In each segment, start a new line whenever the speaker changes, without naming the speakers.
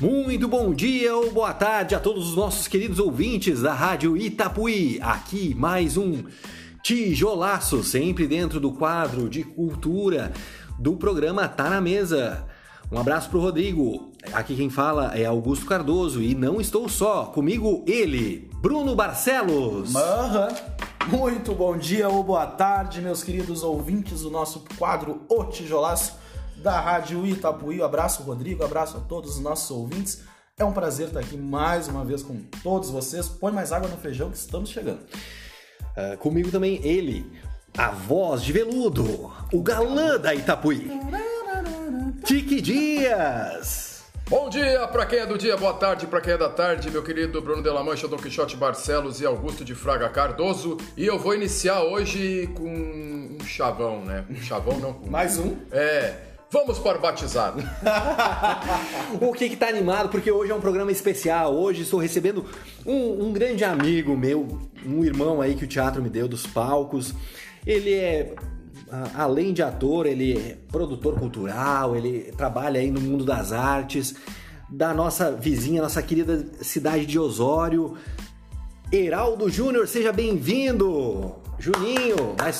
Muito bom dia ou boa tarde a todos os nossos queridos ouvintes da Rádio Itapuí. Aqui mais um tijolaço, sempre dentro do quadro de cultura do programa Tá na Mesa. Um abraço pro Rodrigo. Aqui quem fala é Augusto Cardoso e não estou só. Comigo ele, Bruno Barcelos.
Aham. Muito bom dia ou boa tarde, meus queridos ouvintes do nosso quadro O Tijolaço da Rádio Itapuí. Um abraço, Rodrigo. Abraço a todos os nossos ouvintes. É um prazer estar aqui mais uma vez com todos vocês. Põe mais água no feijão que estamos chegando.
Ah, comigo também ele, a voz de veludo, o galã da Itapuí. Tique Dias.
Bom dia pra quem é do dia, boa tarde pra quem é da tarde, meu querido Bruno de la Mancha, Dom Quixote Barcelos e Augusto de Fraga Cardoso. E eu vou iniciar hoje com um chavão, né? Um chavão não com...
Mais um.
É, vamos para o batizado.
O que que tá animado? Porque hoje é um programa especial. Hoje estou recebendo um, um grande amigo meu, um irmão aí que o teatro me deu dos palcos. Ele é, além de ator, ele é produtor cultural, ele trabalha aí no mundo das artes, da nossa vizinha, nossa querida cidade de Osório. Heraldo Júnior, seja bem-vindo! Juninho, mais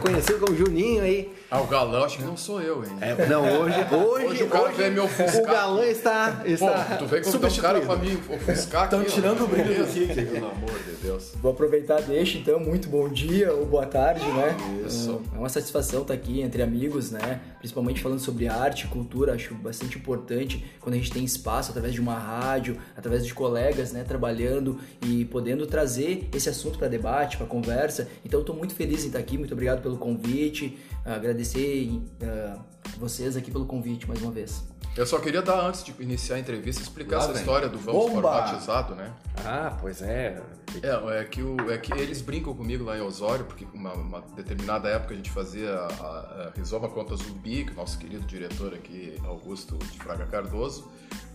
conhecido como Juninho aí.
Ah, o galã acho que não sou eu, hein?
É, não, hoje, hoje,
Hoje o cara veio me ofuscar.
O galã está,
Pô,
está
tu veio convidar um cara pra me ofuscar aqui.
Tão tirando o brilho do? Kiki.
Pelo amor de Deus.
Vou aproveitar deixa então, muito bom dia ou boa tarde, né?
Isso.
É uma satisfação estar aqui entre amigos, né? Principalmente falando sobre arte e cultura, acho bastante importante quando a gente tem espaço através de uma rádio, através de colegas, né, trabalhando e podendo trazer esse assunto para debate, para conversa. Então, estou muito feliz em estar aqui, muito obrigado pelo convite, agradecer ah, vocês aqui pelo convite mais uma vez.
Eu só queria dar, antes de iniciar a entrevista, explicar
Lá
essa
vem.
história do vamos
Bomba!
para o batizado, né?
Ah, pois é.
É, é que, o, é que eles brincam comigo lá em Osório, porque uma, uma determinada época a gente fazia a, a Rizoma contra Zumbi, que o nosso querido diretor aqui, Augusto de Fraga Cardoso,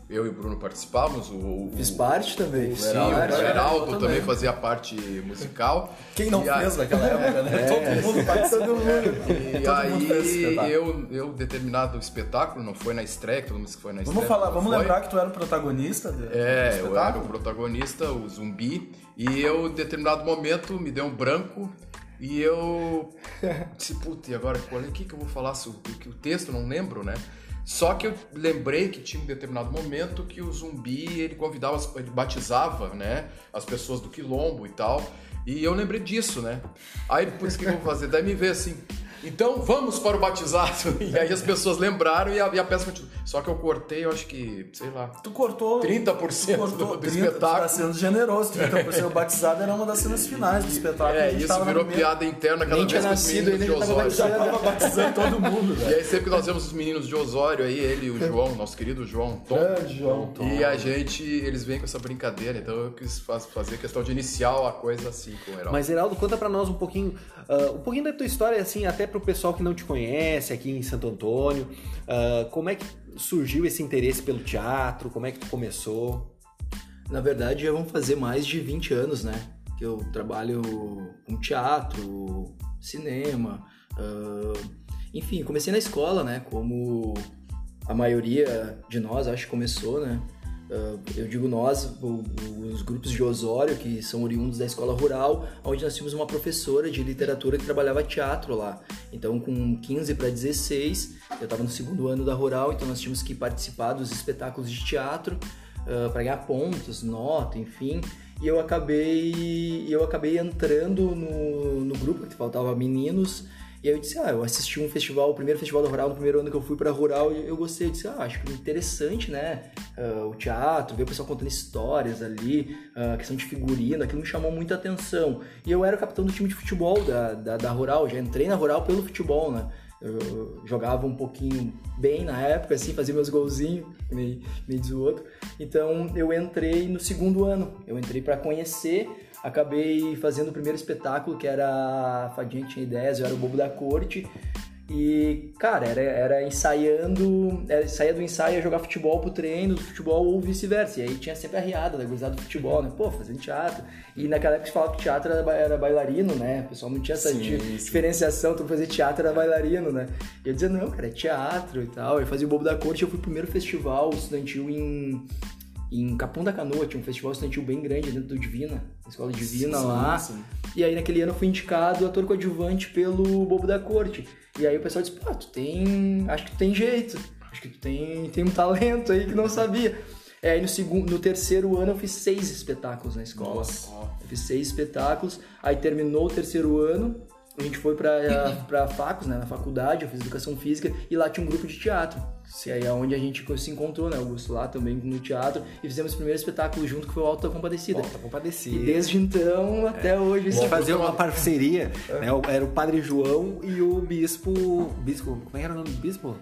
eu e o Bruno participávamos, o, o,
Fiz parte também.
Sim,
Heraldo,
o Geraldo
também.
também fazia a parte musical.
Quem não
E a-
fez naquela época, né? Todo mundo participou.
E
Todo mundo fez esse
aí eu, eu, determinado espetáculo, não foi na estreia, todo mundo que foi na estreia.
Vamos falar, vamos
foi.
lembrar que tu era o protagonista do
É, eu era o protagonista, o zumbi, e eu, em determinado momento, me deu um branco e eu disse, puta, e agora, qual é- o que, que eu vou falar sobre o que o texto, não lembro, né? Só que eu lembrei que tinha um determinado momento que o zumbi, ele convidava, ele batizava, né, as pessoas do quilombo e tal, e eu lembrei disso, né? Aí, putz, o que eu vou fazer? Daí me veio assim, então vamos para o batizado. E aí as pessoas lembraram e a, e a peça continuou. Só que eu cortei, eu acho que, sei lá,
Tu cortou
30%
tu cortou
do
30,
espetáculo.
Tá sendo generoso. 30% o batizado era uma das cenas finais do espetáculo.
É, isso virou piada interna cada
Nem
vez
tinha
que os
nascido
meninos de Osório.
Já tava batizando todo mundo,
E
velho.
aí sempre que nós vemos os meninos de Osório aí, ele e o João, nosso querido João Tom.
Grande João Tom.
E a gente, eles vêm com essa brincadeira, então eu quis faz- fazer questão de iniciar a coisa assim com o Heraldo.
Mas, Heraldo, conta pra nós um pouquinho, ah, um pouquinho da tua história, assim, até pro pessoal que não te conhece aqui em Santo Antônio. Ah, como é que surgiu esse interesse pelo teatro? Como é que tu começou?
Na verdade, já vão fazer mais de 20 anos, né? Que eu trabalho com teatro, cinema. ah, enfim, comecei na escola, né? Como a maioria de nós, acho que começou, né? Ah, eu digo nós, os grupos de Osório, que são oriundos da escola rural, onde nós tínhamos uma professora de literatura que trabalhava teatro lá. Então, com 15 para 16, eu estava no segundo ano da rural, então nós tínhamos que participar dos espetáculos de teatro para ganhar pontos, nota, enfim. E eu acabei, eu acabei entrando no, no grupo, que faltava meninos, e aí eu disse, ah, eu assisti um festival, o primeiro festival da Rural, no primeiro ano que eu fui pra Rural, e eu gostei, eu disse, ah, acho que interessante, né, ah, o teatro, ver o pessoal contando histórias ali, a questão de figurino, aquilo me chamou muita atenção. E eu era o capitão do time de futebol da, da, da Rural, já entrei na Rural pelo futebol, né, eu jogava um pouquinho bem na época, assim, fazia meus golzinhos, que nem diz o outro. Então eu entrei no segundo ano, eu entrei para conhecer, acabei fazendo o primeiro espetáculo, que era Fadinha tinha ideias, eu era o bobo da corte. E, cara, era, era ensaiando, era, saía do ensaio a jogar futebol pro treino, do futebol ou vice-versa. E aí tinha sempre a riada da gurizada do futebol, né? Pô, fazendo teatro. E naquela época se falava que teatro era, era bailarino, né? O pessoal não tinha essa
Sim,
di-
sim.
diferenciação, tu fazer teatro era bailarino, né? E eu dizia, não, cara, é teatro e tal. Eu fazia o Bobo da Corte, eu fui pro primeiro festival estudantil em, em Capão da Canoa, tinha um festival estudantil bem grande dentro do Divina, Escola Divina
Sim,
lá.
sim.
E aí naquele ano eu fui indicado ator coadjuvante pelo Bobo da Corte. E aí o pessoal disse, pô, tu tem. Acho que tu tem jeito. Acho que tu tem, tem um talento aí que não sabia. É, aí no, segundo, no terceiro ano eu fiz seis espetáculos na escola.
Nossa.
Eu fiz seis espetáculos, aí terminou o terceiro ano, a gente foi pra, pra Facos, né, na faculdade, eu fiz educação física, e lá tinha um grupo de teatro. E aí é onde a gente se encontrou, né, Augusto, lá também no teatro, e fizemos o primeiro espetáculo junto, que foi o Alta Compadecida.
Tá compadecido.
E desde então até hoje... Isso
gente fazia uma parceria,
É.
né? Era o Padre João e o Bispo. Bispo. Como é era o nome do bispo?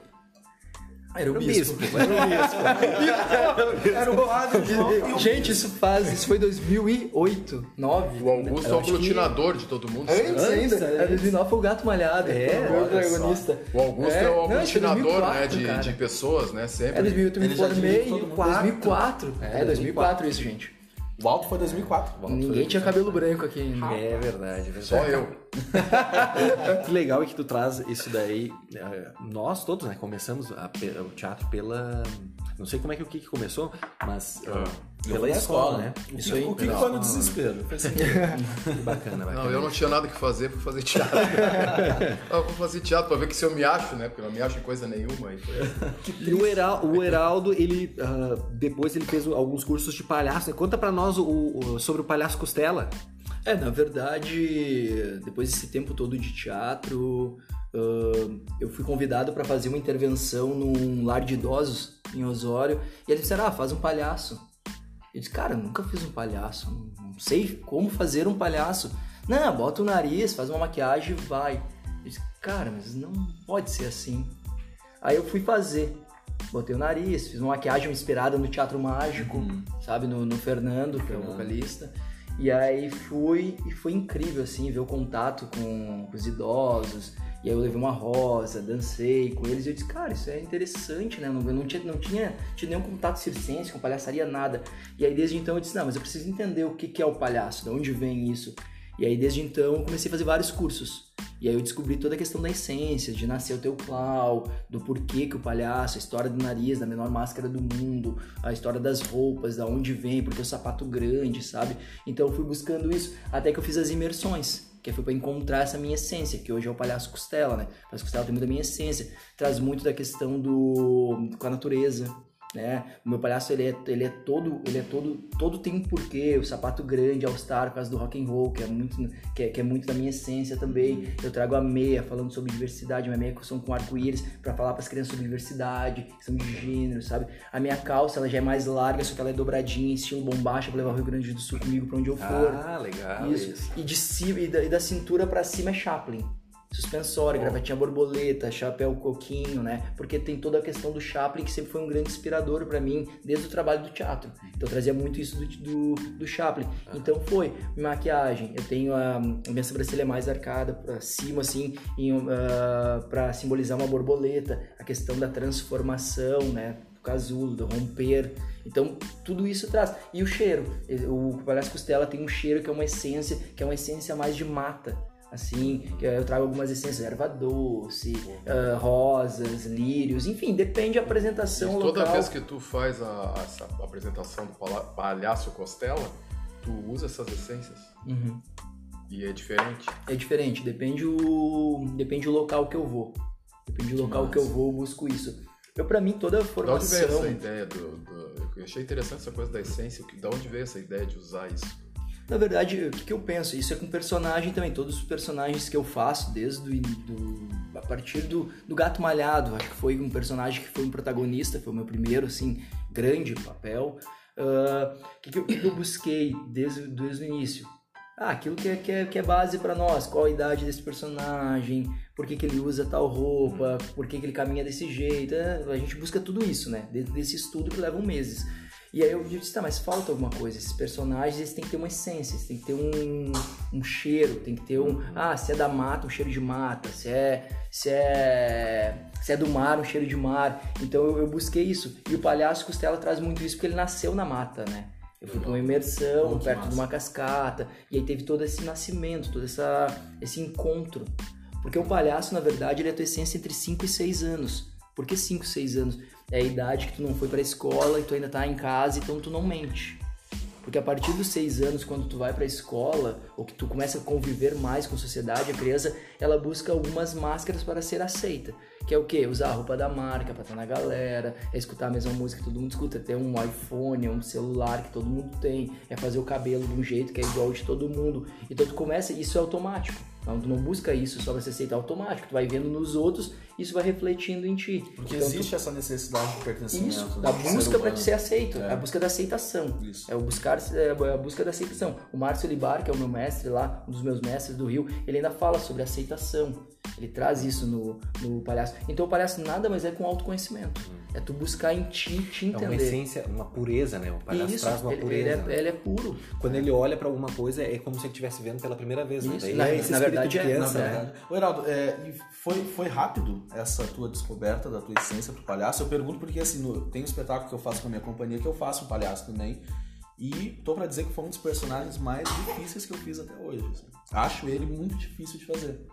Era o
Era o
bispo.
bispo. Era o bispo.
Era o padre João e o
Gente, isso faz. Isso foi 2008, 9.
O Augusto é o aglutinador de todo mundo.
Antes
Antes,
ainda.
antes.
Era 2009 foi o Gato Malhado.
É,
o protagonista.
O Augusto é, o
Não, isso foi
aglutinador
2004,
né, de,
cara.
de pessoas, né? Sempre.
É 2008 eu me formei.
dirigiu todo mundo.
2004. É, 2004 isso, gente.
O alto foi 2004.
Ninguém tinha cabelo branco aqui ainda.
É verdade, é verdade.
Só eu.
Que legal é que tu traz isso daí. eh, Nós todos, né? Começamos a o teatro pela. Não sei como é que o que começou, mas eh,
Eu
pela escola, né?
O
Isso
que,
aí,
o que
legal.
foi no desespero? Assim,
Que bacana, bacana.
Não, eu não tinha nada que fazer, fui fazer teatro. eu vou fazer teatro pra ver que se eu me acho, né? Porque eu não me acho em coisa nenhuma. Aí foi...
E o, Heral- o Heraldo, ele ah, depois ele fez alguns cursos de palhaço. né? Conta pra nós o- o- sobre o palhaço Costela.
É, na verdade, depois desse tempo todo de teatro, ah, eu fui convidado para fazer uma intervenção num lar de idosos em Osório. E eles disseram, ah, faz um palhaço. Eu disse, cara, eu nunca fiz um palhaço, não sei como fazer um palhaço. Não, bota o nariz, faz uma maquiagem e vai. Eu disse, cara, mas não pode ser assim. Aí eu fui fazer. Botei o nariz, fiz uma maquiagem inspirada no Teatro Mágico, sabe? No, no Fernando, que é o vocalista. E aí fui, e foi incrível, assim, ver o contato com, com os idosos. E aí eu levei uma rosa, dancei com eles e eu disse, cara, isso é interessante, né? Eu não, eu não tinha, não tinha tido nenhum contato circense com palhaçaria, nada. E aí desde então eu disse, não, mas eu preciso entender o que, que é o palhaço, de onde vem isso. E aí desde então eu comecei a fazer vários cursos. E aí eu descobri toda a questão da essência, de nascer o teu clau, do porquê que o palhaço, a história do nariz, da menor máscara do mundo, a história das roupas, da onde vem, porque o sapato grande, sabe? Então eu fui buscando isso até que eu fiz as imersões, que foi para encontrar essa minha essência, que hoje é o palhaço costela, né? O palhaço costela tem muito da minha essência, traz muito da questão do com a natureza, né? O meu palhaço ele é, ele é todo, ele é todo, todo tem um porquê, o sapato grande, All Star, por causa do rock and roll, que é muito, que é, que é muito da minha essência também. Eu trago a meia falando sobre diversidade, minha meia são com arco-íris para falar para as crianças sobre diversidade, questão de gênero, sabe? A minha calça ela já é mais larga, só que ela é dobradinha, estilo bombacha, para levar o Rio Grande do Sul comigo para onde eu for.
Ah, legal.
Isso. E de cima e da, e da cintura pra cima é Chaplin. Suspensório, gravatinha borboleta, chapéu coquinho, né? Porque tem toda a questão do Chaplin, que sempre foi um grande inspirador pra mim, desde o trabalho do teatro. Então eu trazia muito isso do, do, do Chaplin. Então foi maquiagem. Eu tenho a, a minha sobrancelha mais arcada pra cima, assim, em, uh, pra simbolizar uma borboleta. A questão da transformação, né? Do casulo, do romper. Então, tudo isso traz. E o cheiro. O palhaço costela tem um cheiro que é uma essência, que é uma essência mais de mata. Assim, que eu trago algumas essências, erva doce, ah, rosas, lírios, enfim, depende da apresentação
E toda
local.
vez que tu faz a, essa apresentação do palhaço Costela, tu usa essas essências.
Uhum.
E é diferente.
É diferente, depende o depende o local que eu vou. Depende do local que eu vou, eu busco isso. Eu, pra mim, toda a
Da onde veio
formação...
essa ideia do, do- Eu achei interessante essa coisa da essência. que- Da onde veio essa ideia de usar isso?
Na verdade, o que, que eu penso? Isso é com personagem também. Todos os personagens que eu faço, desde o, do, a partir do, do Gato Malhado, acho que foi um personagem que foi um protagonista, foi o meu primeiro, assim, grande papel. Ah, O que, que eu, o que que eu busquei desde, desde o início? Ah, aquilo que é, que é, que é base pra nós. Qual a idade desse personagem? Por que, que ele usa tal roupa? Por que, que ele caminha desse jeito? É, a gente busca tudo isso, né? Dentro desse estudo que levam meses. E aí eu disse, tá, mas falta alguma coisa. Esses personagens, eles têm que ter uma essência, eles têm que ter um, um cheiro, tem que ter um... Ah, se é da mata, um cheiro de mata. Se é, se é, se é do mar, um cheiro de mar. Então eu, eu busquei isso. E o Palhaço Costela traz muito isso, porque ele nasceu na mata, né? Eu fui pra uma imersão,
Pô, que
perto
massa.
de uma cascata. E aí teve todo esse nascimento, todo essa, esse encontro. Porque o palhaço, na verdade, ele é a tua essência entre 5 e 6 anos. Por que 5, 6 anos? É a idade que tu não foi pra escola e tu ainda tá em casa, então tu não mente. Porque a partir dos 6 anos, quando tu vai pra escola, ou que tu começa a conviver mais com a sociedade, a criança, ela busca algumas máscaras para ser aceita. Que é o quê? Usar a roupa da marca pra estar na galera, é escutar a mesma música que todo mundo escuta, é ter um iPhone, um celular que todo mundo tem, é fazer o cabelo de um jeito que é igual de todo mundo. Então tu começa, isso é automático. Então, tu não busca isso só pra ser aceito, é automático. Tu vai vendo nos outros, isso vai refletindo em ti.
Porque
Então, tu-
existe essa necessidade de pertencimento.
isso,
né,
da busca para ser aceito,
É.
é a busca da aceitação.
Isso.
É o buscar é a busca da aceitação. O Márcio Libar, que é o meu mestre lá, um dos meus mestres do Rio, ele ainda fala sobre aceitação. Ele traz isso no, no palhaço. Então o palhaço nada mais é com autoconhecimento. É tu buscar em ti, te
É uma
entender.
essência, uma pureza, né? O palhaço
isso,
traz uma
ele,
pureza.
ele
né?
é, ele é puro.
Quando ele olha pra alguma coisa, é como se ele estivesse vendo pela primeira vez. Né?
Isso,
Daí
na-
é esse
na
espírito
verdade
de
é,
criança,
Na
né?
verdade. Ô, Heraldo, é, foi, foi rápido essa tua descoberta da tua essência pro palhaço? Eu pergunto porque, assim, no, tem um espetáculo que eu faço com a minha companhia que eu faço um palhaço também. E tô pra dizer que foi um dos personagens mais difíceis que eu fiz até hoje. assim. Acho ele muito difícil de fazer.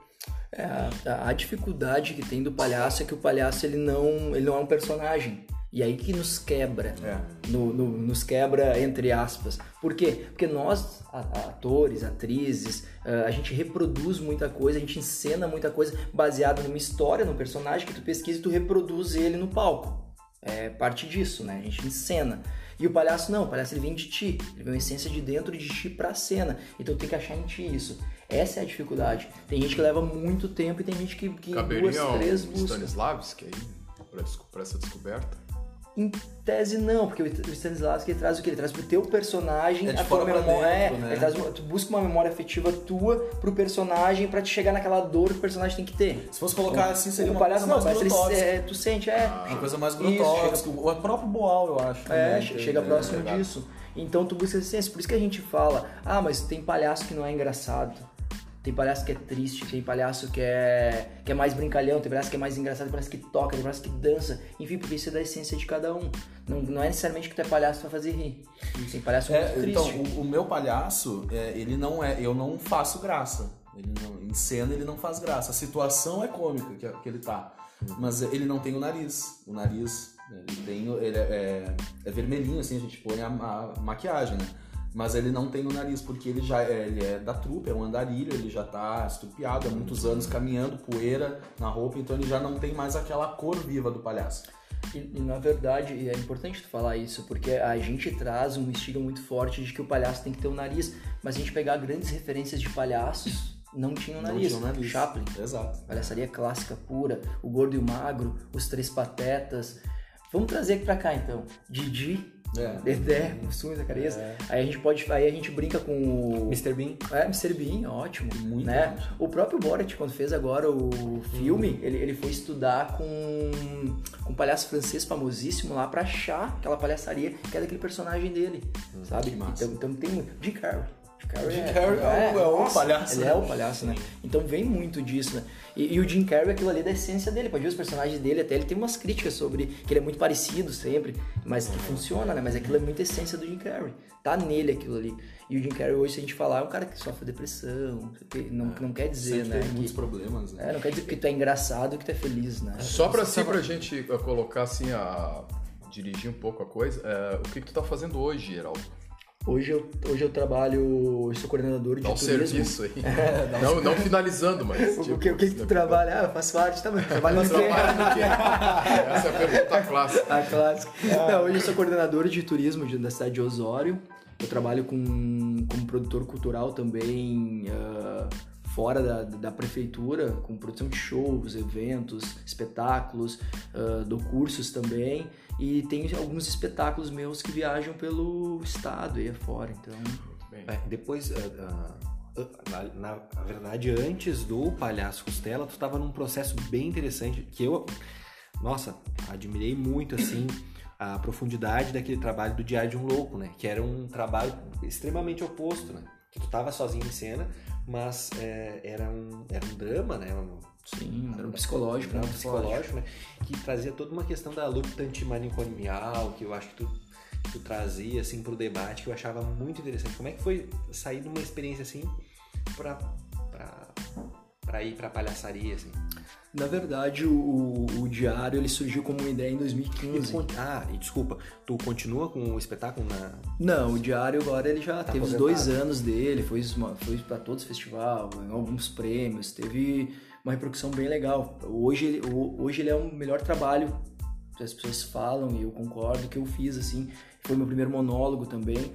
É, a, a dificuldade que tem do palhaço é que o palhaço ele não, ele não é um personagem. E aí que nos quebra.
É.
No- no- nos quebra entre aspas. Por quê? Porque nós, atores, atrizes, ah, a gente reproduz muita coisa, a gente encena muita coisa baseada numa história, num personagem que tu pesquisa e tu reproduz ele no palco. É parte disso, né? A gente encena. E o palhaço não, o palhaço ele vem de ti, ele vem uma essência de dentro de ti pra cena. Então tem que achar em ti isso. Essa é a dificuldade. Tem gente que leva muito tempo e tem gente que, que em duas,
Caberia
três
um
busca.
Stanislavski aí, pra, pra essa descoberta.
Em tese não, porque o Stanislavski ele traz o que? Ele traz pro teu personagem
É
a tua memória. é,
né?
ele traz uma- tu busca uma memória afetiva tua pro personagem pra te chegar naquela dor que o personagem tem que ter.
Se fosse colocar assim, seria
o
uma
palhaço
coisa
não,
mais
mas ele, é, tu sente, é.
Uma coisa mais grotesca. O próprio Boal, eu acho.
É,
também,
chega
é,
próximo disso. Então tu busca essa essência. Por isso que a gente fala, ah, mas tem palhaço que não é engraçado. Tem palhaço que é triste, tem palhaço que é, que é mais brincalhão, tem palhaço que é mais engraçado, tem palhaço que toca, tem palhaço que dança. Enfim, porque isso é da essência de cada um. Não, não é necessariamente que tu é palhaço pra fazer rir. Tem palhaço
É,
muito
então,
triste.
o, o meu palhaço, é, ele não é. Eu não faço graça. Ele não, em cena ele não faz graça. A situação é cômica que, que ele tá. Mas ele não tem o nariz. O nariz, ele tem. Ele é, é, é vermelhinho, assim, a gente põe a, a maquiagem, né? Mas ele não tem o nariz, porque ele já é, ele é da trupe, é um andarilho, ele já tá estrupiado há muitos anos caminhando, poeira na roupa, então ele já não tem mais aquela cor viva do palhaço.
E, e, na verdade, é importante tu falar isso, porque a gente traz um estigma muito forte de que o palhaço tem que ter um nariz, mas a gente pegar grandes referências de palhaços, não tinha um
Não
nariz.
tinha o nariz.
Chaplin,
Exato.
palhaçaria clássica pura, o gordo e o magro, os três patetas. Vamos trazer aqui pra cá então. Didi,
É.
Dedé, Mussum e Zacarias. Aí a gente pode. Aí a gente brinca com o.
Mr. Bean.
É, Mr. Bean, ótimo.
Muita
né?
gente.
O próprio Borat, quando fez agora o filme, ele, ele foi estudar com, com um palhaço francês famosíssimo lá pra achar aquela palhaçaria que é daquele personagem dele, sabe?
que massa.
Então, então tem muito. Jim Carrey. Jim Carrey,
Jim Carrey é o- é o
nossa,
palhaço,
Ele
né?
é o palhaço, né? Então vem muito disso, né? E, e o Jim Carrey, aquilo ali é da essência dele. Pode ver os personagens dele, até ele tem umas críticas sobre que ele é muito parecido sempre, mas que funciona, né? Mas aquilo é muita essência do Jim Carrey. Tá nele aquilo ali. E o Jim Carrey hoje, se a gente falar, é um cara que sofre depressão, não não, quer dizer,
Sempre
né?
teve muitos
que-
problemas, né?
é, não quer dizer que tu é engraçado que tu é feliz, né?
Só pra, assim, pra gente uh, colocar assim, a dirigir um pouco a coisa, é, o que, que tu tá fazendo hoje, Geraldo?
Hoje eu, hoje eu trabalho, eu sou coordenador de
Dá um
turismo.
serviço aí. não, não finalizando, mas.
O,
tipo,
o que, o que que tu trabalha? Ah, eu faço arte, tá, mas trabalho no quê?
Essa é a pergunta clássica.
A clássica. Não, hoje eu sou coordenador de turismo de- da cidade de Osório. Eu trabalho com, como produtor cultural também ah, fora da, da prefeitura, com produção de shows, eventos, espetáculos, ah, dou cursos também. E tem alguns espetáculos meus que viajam pelo estado e afora, então...
Muito bem.
É, depois, ah, ah, na, na- na verdade, antes do Palhaço Costela, tu tava num processo bem interessante que eu, nossa, admirei muito, assim, a profundidade daquele trabalho do Diário de um Louco, né? Que era um trabalho extremamente oposto, né? Que tu tava sozinho em cena, mas é, era, um, era um drama, né? Um,
Sim, era um psicológico,
um
né?
psicológico, né? Que trazia toda uma questão da luta antimanicomial, que eu acho que tu, tu trazia, assim, pro debate, que eu achava muito interessante. Como é que foi sair de uma experiência assim pra, pra, pra ir pra palhaçaria, assim?
Na verdade, o, o diário ele surgiu como uma ideia em
E tu
2015.
con- ah, e desculpa, tu continua com o espetáculo na...
Não, o diário agora ele já
Tá
teve os dois anos dele, foi, foi para todos os festivais, ganhou alguns prêmios, teve uma repercussão bem legal. Hoje hoje ele é o melhor trabalho que as pessoas falam e eu concordo que eu fiz assim. Foi meu primeiro monólogo também.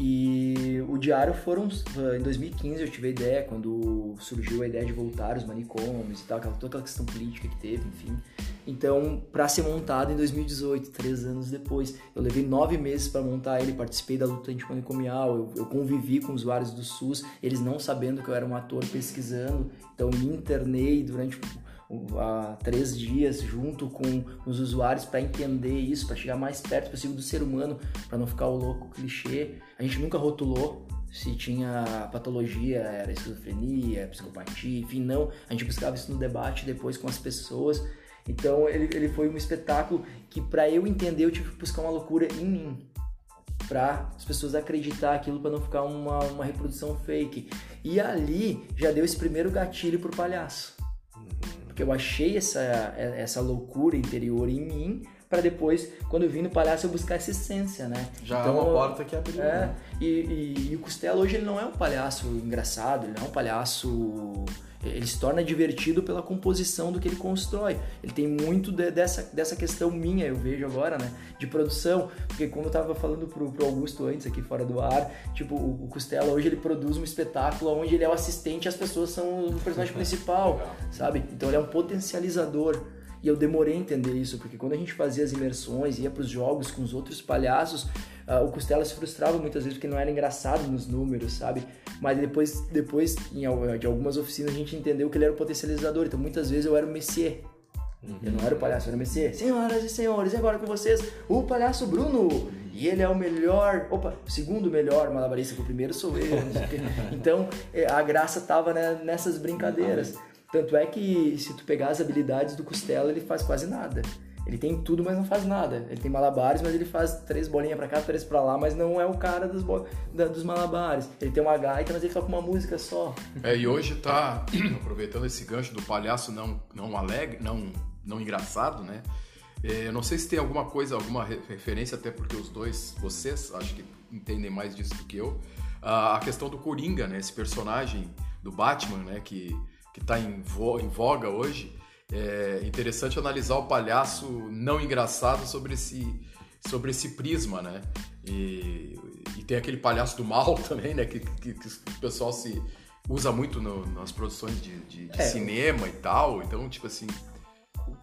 E o diário foram em 2015 eu tive a ideia quando surgiu a ideia de voltar os manicômios e tal, aquela, toda aquela questão política que teve, enfim. Então, para ser montado em 2018, três anos depois, eu levei nove meses para montar ele, participei da luta antimanicomial, eu, eu convivi com usuários do SUS, eles não sabendo que eu era um ator pesquisando, então me internei durante há três dias junto com os usuários para entender isso, para chegar mais perto possível do ser humano, para não ficar o louco clichê. A gente nunca rotulou se tinha patologia, era esquizofrenia, psicopatia, enfim, não. A gente buscava isso no debate depois com as pessoas. Então ele, ele foi um espetáculo que para eu entender eu tive que buscar uma loucura em mim para as pessoas acreditar aquilo para não ficar uma, uma reprodução fake. E ali já deu esse primeiro gatilho pro palhaço. Porque eu achei essa, essa loucura interior em mim para depois, quando eu vim no palhaço, eu buscar essa essência, né?
Já é uma porta que abriu.
É,
né?
e, e, e o Costela hoje ele não é um palhaço engraçado, ele não é um palhaço. Ele se torna divertido pela composição do que ele constrói. Ele tem muito de- dessa, dessa questão minha, eu vejo agora, né? De produção. Porque como eu tava falando pro, pro Augusto antes aqui fora do ar, tipo, o, o Costela hoje ele produz um espetáculo onde ele é o assistente e as pessoas são o personagem principal, sabe? Então ele é um potencializador. E eu demorei a entender isso, porque quando a gente fazia as imersões, ia pros jogos com os outros palhaços, ah, o Costela se frustrava muitas vezes porque não era engraçado nos números, sabe? Mas depois, depois em, de algumas oficinas, a gente entendeu que ele era o potencializador. Então muitas vezes eu era o Messier. Eu não era o palhaço, eu era o Messier. Senhoras e senhores, e agora com vocês, o palhaço Bruno. E ele é o melhor, opa, o segundo melhor malabarista, que o primeiro sou eu. não sei o quê. Então eh, a graça tava né, nessas brincadeiras. Tanto é que se tu pegar as habilidades do Costela, ele faz quase nada. Ele tem tudo, mas não faz nada. Ele tem malabares, mas ele faz três bolinhas pra cá, três pra lá, mas não é o cara dos, da- dos malabares. Ele tem uma gaita, mas ele toca uma música só.
É, e hoje tá aproveitando esse gancho do palhaço não, não alegre, não, não engraçado, né? É, eu não sei se tem alguma coisa, alguma re- referência, até porque os dois, vocês, acho que entendem mais disso do que eu. A a questão do Coringa, né? Esse personagem do Batman, né? Que, que tá em, vo- em voga hoje. É interessante analisar o palhaço não engraçado sobre esse, sobre esse prisma, né? E, e tem aquele palhaço do mal também, né? Que, que, que o pessoal se usa muito no- nas produções de, de- de
É.
cinema e tal. Então, tipo assim.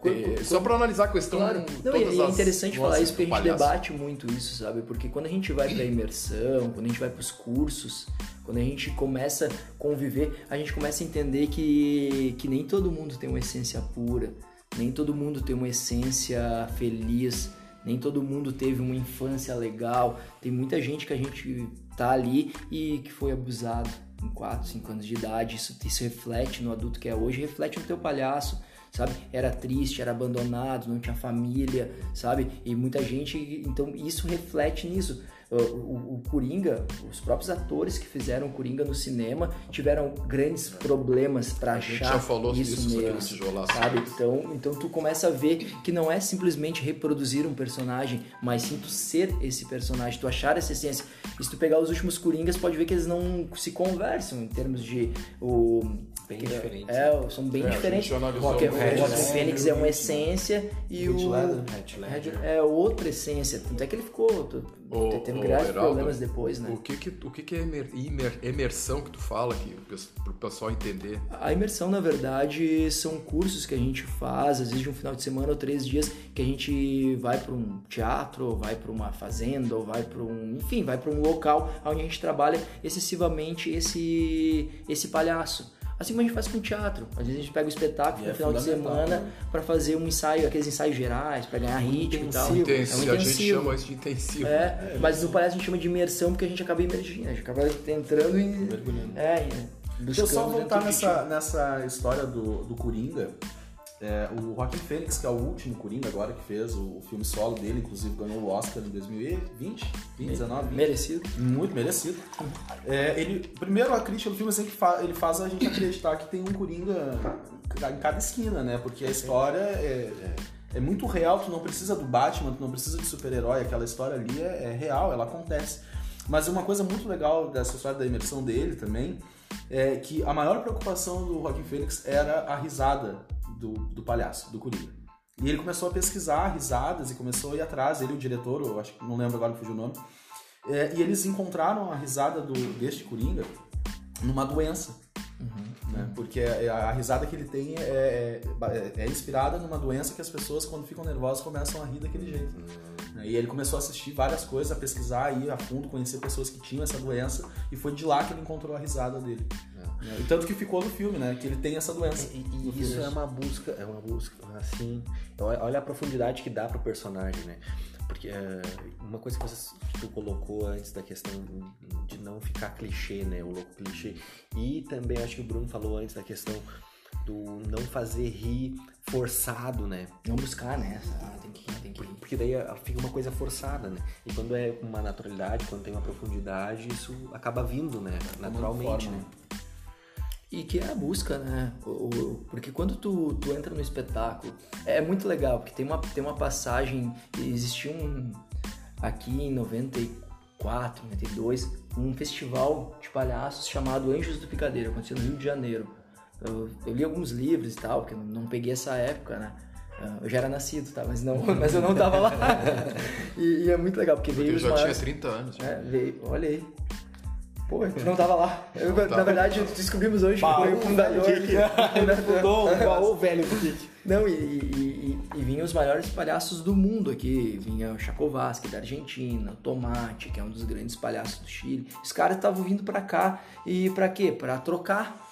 É, só pra analisar a questão.
Claro. Não, e é interessante falar isso porque a gente
palhaço.
debate muito isso, sabe? Porque quando a gente vai pra imersão, quando a gente vai pros cursos, quando a gente começa a conviver, a gente começa a entender que, que nem todo mundo tem uma essência pura, nem todo mundo tem uma essência feliz, nem todo mundo teve uma infância legal. Tem muita gente que a gente tá ali e que foi abusado em 4, 5 anos de idade. Isso, isso reflete no adulto que é hoje, reflete no teu palhaço sabe? Era triste, era abandonado, não tinha família, sabe? E muita gente, então isso reflete nisso. O, o- o Coringa, os próprios atores que fizeram o Coringa no cinema tiveram grandes problemas para achar
já falou
isso
disso Tijolaço.
sabe? Então, então tu começa a ver que não é simplesmente reproduzir um personagem, mas sim tu ser esse personagem, tu achar essa essência. E se tu pegar os últimos Coringas, pode ver que eles não se conversam em termos de o
Bem
que-
diferentes,
É, são bem
É,
diferentes. Rock,
o
o
Red,
Rock
né?
Fênix é uma essência e o
Ledger.
Red é outra essência. Tanto é que ele ficou teve
ô,
graves
Heraldo,
problemas depois, né?
O que que, o que, que é emer- imer- imersão que tu fala aqui, pro pessoal entender?
A imersão, na verdade, são cursos que a gente faz, às vezes de um final de semana ou três dias, que a gente vai para um teatro, ou vai para uma fazenda, ou vai para um, enfim, vai para um local onde a gente trabalha excessivamente esse esse palhaço, Assim como a gente faz com teatro. Às vezes a gente pega o espetáculo
E
no
é
final de semana
né?
pra fazer um ensaio, aqueles ensaios gerais, pra ganhar ritmo e tal.
intensivo.
É um
Intensivo, a gente chama isso de intensivo.
É, mas no palhaço a gente chama de imersão porque a gente acaba imergindo, a gente acaba entrando e.
Mergulhando.
É, e
Deixa eu só
buscando
voltar nessa, nessa história do, do Coringa. É, o Joaquim Fênix, que é o último Coringa agora que fez o, o filme solo dele, inclusive ganhou o Oscar em 2020, 2019, 20.
Merecido.
Muito merecido. É, ele, primeiro, a crítica do filme assim, que fa- ele faz a gente acreditar que tem um Coringa em cada esquina, né? Porque a história é, é, é muito real, tu não precisa do Batman, tu não precisa de super-herói, aquela história ali é, é real, ela acontece. Mas uma coisa muito legal dessa história da imersão dele também é que a maior preocupação do Joaquim Fênix era a risada do, do palhaço, do Coringa. E ele começou a pesquisar risadas e começou a ir atrás, ele o diretor, eu acho que não lembro agora que fugiu o nome, é, e eles encontraram a risada do, deste Coringa numa doença. né? Porque a, a risada que ele tem é, é, é inspirada numa doença que as pessoas, quando ficam nervosas, começam a rir daquele jeito. né? E ele começou a assistir várias coisas, a pesquisar, a ir a fundo, conhecer pessoas que tinham essa doença, e foi de lá que ele encontrou a risada dele. Né? E tanto que ficou no filme, né? Que ele tem essa doença.
E, e isso
filme.
é uma busca, é uma busca, assim, olha a profundidade que dá pro personagem, né? Porque é, uma coisa que, você, tu colocou antes da questão de não ficar clichê, né? O louco clichê. E também acho que o Bruno falou antes da questão do não fazer rir forçado, né?
Não buscar, né? Ah, tem que tem que
Porque daí ah, fica uma coisa forçada, né? E quando é com uma naturalidade, quando tem uma profundidade, isso acaba vindo, né? Naturalmente,
forma.
né?
E que é a busca, né? Porque quando tu, tu entra no espetáculo, é muito legal, porque tem uma, tem uma passagem, existia um, aqui em 94, 92, um festival de palhaços chamado Anjos do Picadeiro, aconteceu no Rio de Janeiro. Eu, eu li alguns livros e tal, porque eu não peguei essa época, né? Ah, Eu já era nascido, tá? Mas, não, mas eu não tava lá. E, e é muito legal, porque veio
Eu já tinha
maiores...
30 anos.
É, veio, olha aí. Pô, tu não tava lá. Eu,
Não.
Na verdade, descobrimos hoje que foi o fundador.
Fundou o
Igual o velho Kik.
Não, e, e, e, e vinham os maiores palhaços do mundo aqui. Vinha o Chacovaski da Argentina, o Tomate, que é um dos grandes palhaços do Chile. Os caras estavam vindo pra cá e pra quê? Pra trocar.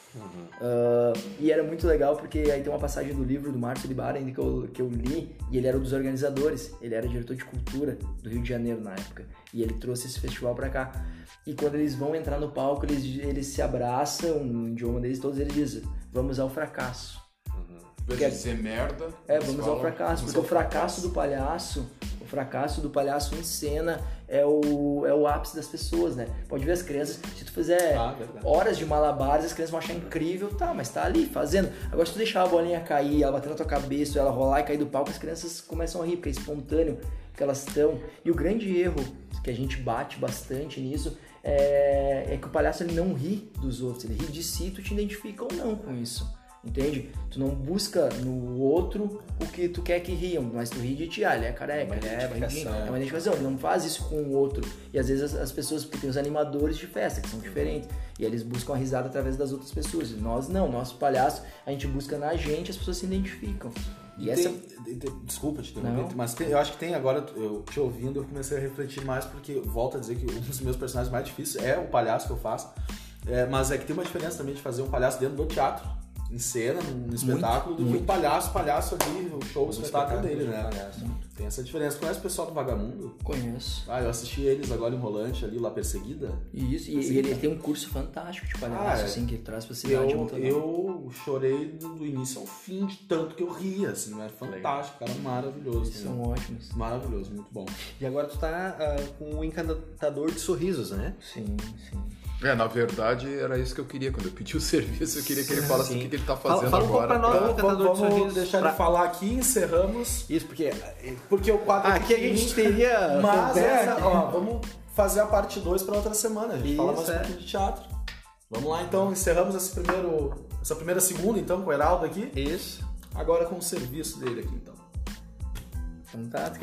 Ah, e era muito legal porque aí tem uma passagem do livro do Márcio Libaren que eu, que eu li e ele era um dos organizadores. Ele era diretor de cultura do Rio de Janeiro na época. E ele trouxe esse festival pra cá. E quando eles vão entrar no palco, eles, eles se abraçam, no idioma deles, todos eles dizem: Vamos ao fracasso.
De dizer merda.
É, vamos ao fracasso,
"Vamos
porque
ao
o fracasso do palhaço, o fracasso do palhaço em cena é o, é o ápice das pessoas, né? Pode ver as crianças, se tu fizer
Ah,
horas de malabares, as crianças vão achar incrível, tá, mas tá ali fazendo. Agora se tu deixar a bolinha cair, ela bater na tua cabeça, ela rolar e cair do palco, as crianças começam a rir, porque é espontâneo que elas estão. E o grande erro que a gente bate bastante nisso é, é que o palhaço ele não ri dos outros, ele ri de si, tu te identifica ou não com isso. Entende? Tu não busca no outro o que tu quer que riam, mas tu ri de ti, ah, ele é careca, ele é bandinho, é uma identificação, ele não faz isso com o outro. E às vezes as, as pessoas, porque tem os animadores de festa, que são diferentes, e eles buscam a risada através das outras pessoas. E nós não, nosso palhaço, a gente busca na gente, as pessoas se identificam. E,
E
essa.
tem- tem- desculpa te interromper, mas tem- eu acho que tem agora, eu te ouvindo, eu comecei a refletir mais, porque volto a dizer que um dos meus personagens mais difíceis é o palhaço que eu faço. É, mas é que tem uma diferença também de fazer um palhaço dentro do teatro, em cena, num espetáculo, do que um palhaço, palhaço ali, o show, o espetáculo, dele, né? Tem essa diferença. Conhece o pessoal do Vagamundo?
Conheço.
Ah, eu assisti eles agora em Rolante, ali, lá Perseguida.
Isso, e, e ele tem um curso fantástico de palhaço,
Ah, é.
assim, que ele traz pra cidade
Eu,
muito
eu chorei do, início ao fim, de tanto que eu ria, assim, é fantástico, cara, maravilhoso.
Eles são ótimos.
Maravilhoso, muito bom.
E agora tu tá ah, com o encantador de sorrisos, né?
Sim, sim.
É, na verdade, era isso que eu queria. Quando eu pedi o serviço, eu queria que ele falasse o que, que ele tá
Fala-
fazendo
fala um pouco
agora.
pra nós.
pra-
Então, Encantador de
vamos
sorrisos,
deixar
pra-
ele falar aqui, encerramos,
Isso, porque eh,
porque o quadro é
aqui a gente teria.
Mas, essa, ó, vamos fazer a parte 2 para outra semana. A gente fala mais
Isso,
um
é.
pouquinho de teatro. Vamos lá, então. Encerramos esse primeiro, essa primeira segunda, então, com o Heraldo aqui.
Isso.
Agora com o serviço dele aqui, então.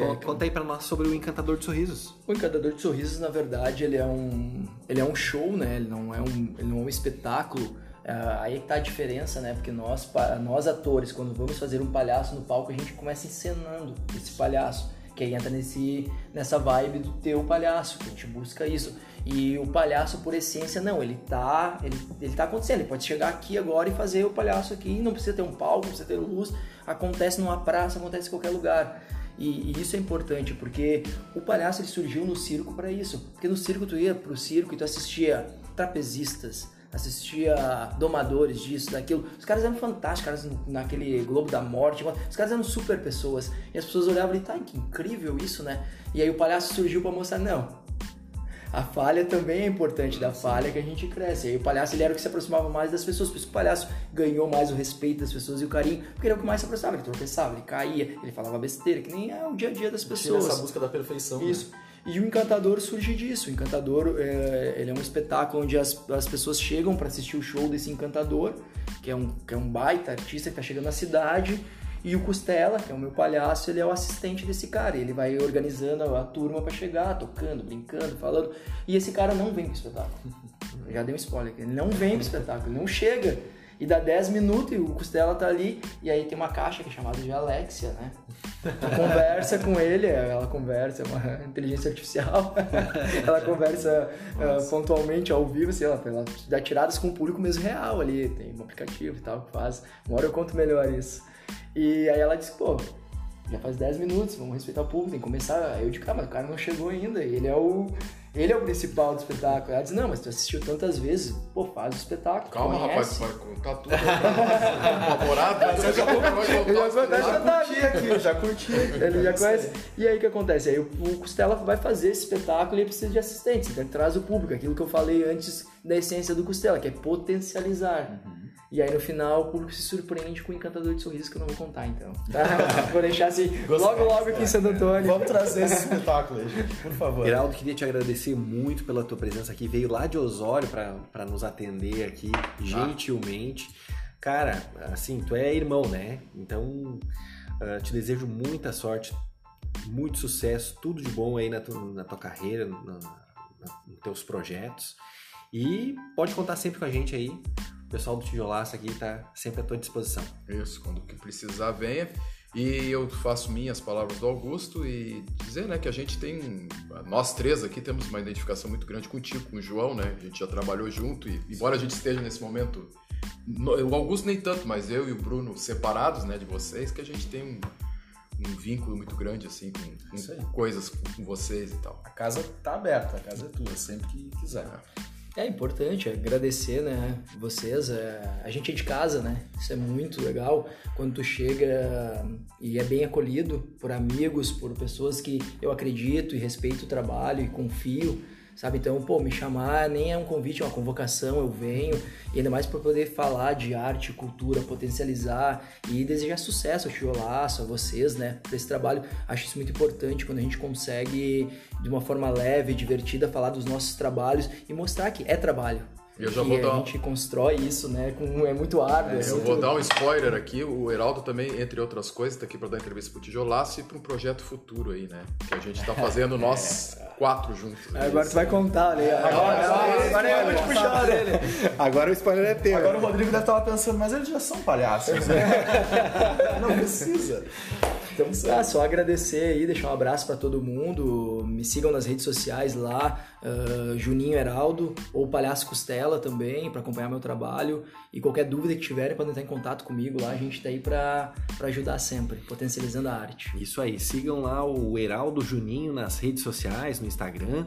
É,
Conta aí pra nós sobre o encantador de sorrisos.
O Encantador de Sorrisos, na verdade, ele é um, ele é um show, né? Ele não é um, ele não é um espetáculo. Ah, aí que tá a diferença, né? Porque nós, nós atores, quando vamos fazer um palhaço no palco, a gente começa encenando esse palhaço. Que aí entra nesse, nessa vibe do teu palhaço, que a gente busca isso. E o palhaço, por essência, não, ele tá, ele, ele tá acontecendo. Ele pode chegar aqui agora e fazer o palhaço aqui, não precisa ter um palco, não precisa ter luz. Acontece numa praça, acontece em qualquer lugar. E, e, isso é importante, porque o palhaço ele surgiu no circo para isso. Porque no circo tu ia pro circo e tu assistia trapezistas, assistia domadores disso, daquilo. Os caras eram fantásticos, caras naquele Globo da Morte, os caras eram super pessoas. E as pessoas olhavam e tá, que incrível isso, né? E aí o palhaço surgiu para mostrar, não, a falha também é importante, da falha que a gente cresce. E aí o palhaço ele era o que se aproximava mais das pessoas, por isso que o palhaço ganhou mais o respeito das pessoas e o carinho, porque ele era o que mais se aproximava, ele tropeçava, ele caía, ele falava besteira, que nem é o dia a dia das pessoas.
Essa busca da perfeição. Né?
Isso. Né? E o Encantador surge disso. O Encantador é, ele é um espetáculo onde as, as pessoas chegam para assistir o show desse Encantador, que é um, que é um baita artista que está chegando na cidade e o Costela, que é o meu palhaço, ele é o assistente desse cara. Ele vai organizando a turma para chegar, tocando, brincando, falando. E esse cara não vem pro espetáculo. Já dei um spoiler aqui. Ele não vem pro espetáculo, ele não chega. E dá 10 minutos e o Costela tá ali. E aí tem uma caixa que é chamada de Alexia, né? conversa com ele, ela conversa, é uma inteligência artificial. ela conversa uh, pontualmente, ao vivo, sei lá, ela dá tiradas com o público mesmo real ali. Tem um aplicativo e tal que faz. Uma hora eu conto melhor isso. E aí ela disse, pô, já faz 10 minutos, vamos respeitar o público, tem que começar. Aí eu digo, ah, mas o cara não chegou ainda, ele é o. Ele é o principal do espetáculo. Ela disse, não, mas tu assistiu tantas vezes, pô, faz o espetáculo.
Calma, rapaz, vai contar tudo. Eu já vou
Eu já curti aqui, eu já curti.
Ele já conhece. E aí o que acontece? Aí o Costela vai fazer esse espetáculo e ele precisa de assistentes, então ele traz o público, aquilo que eu falei antes da essência do Costela, que é potencializar. Uhum. E aí no final o público se surpreende com o encantador de sorriso que eu não vou contar, então. Tá? vou deixar assim, logo logo aqui em Santo Antônio.
Vamos trazer esse espetáculo aí, gente, por favor.
Geraldo, queria te agradecer muito pela tua presença aqui. Veio lá de Osório para nos atender aqui, gentilmente. Cara, assim, tu é irmão, né? Então, uh, te desejo muita sorte, muito sucesso, tudo de bom aí na, tu, na tua carreira, nos teus projetos. E pode contar sempre com a gente aí pessoal do Tijolaço aqui está sempre à tua disposição.
Isso, quando que precisar, venha. E eu faço minhas palavras do Augusto e dizer né, que a gente tem, nós três aqui temos uma identificação muito grande contigo, com o João, né? A gente já trabalhou junto e, embora a gente esteja nesse momento, o Augusto nem tanto, mas eu e o Bruno separados né, de vocês, que a gente tem um, um vínculo muito grande assim com, com coisas com vocês e tal.
A casa tá aberta, a casa é tua, sempre que quiser. É.
É importante agradecer, né, vocês. É, a gente é de casa, né? Isso é muito legal quando tu chega e é bem acolhido por amigos, por pessoas que eu acredito e respeito o trabalho e confio sabe? Então, pô, me chamar nem é um convite, é uma convocação, eu venho, e ainda mais para poder falar de arte, cultura, potencializar e desejar sucesso ao Tiolaço, a vocês, né, para esse trabalho. Acho isso muito importante quando a gente consegue, de uma forma leve, divertida, falar dos nossos trabalhos e mostrar que é trabalho,
eu já vou
dar... a gente constrói isso, né? Com, é muito árduo. É,
assim, eu vou dar um spoiler aqui. O Heraldo também, entre outras coisas, está aqui para dar entrevista para o Tijolaço e para um projeto futuro aí, né? Que a gente está fazendo nós é. quatro juntos.
Né? Agora tu vai contar ali. Agora,
agora, agora é eu te puxar dele.
Agora o spoiler é teu.
Agora o Rodrigo deve estar pensando, mas eles já são palhaços. Né? Não precisa.
Então, ah, só agradecer aí, deixar um abraço para todo mundo. Me sigam nas redes sociais lá, uh, Juninho Heraldo ou Palhaço Costela também, para acompanhar meu trabalho. E qualquer dúvida que tiverem, podem entrar em contato comigo lá. A gente tá aí para ajudar sempre, potencializando a arte.
Isso aí, sigam lá o Heraldo Juninho nas redes sociais, no Instagram.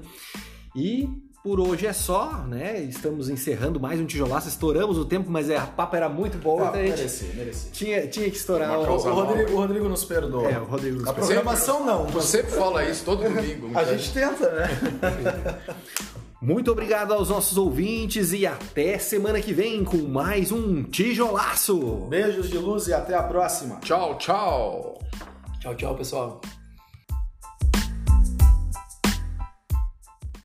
E por hoje é só, né? Estamos encerrando mais um tijolaço. Estouramos o tempo, mas é, a papa era muito boa.
Ah, então mereci, mereci.
Tinha, tinha que estourar.
O, o, Rodrigo, o Rodrigo nos perdoa.
É, o Rodrigo nos
A programação não.
Tu sempre fala isso todo domingo.
a gente tenta, né?
Muito obrigado aos nossos ouvintes e até semana que vem com mais um tijolaço.
Beijos de luz e até a próxima.
Tchau, tchau.
Tchau, tchau, pessoal.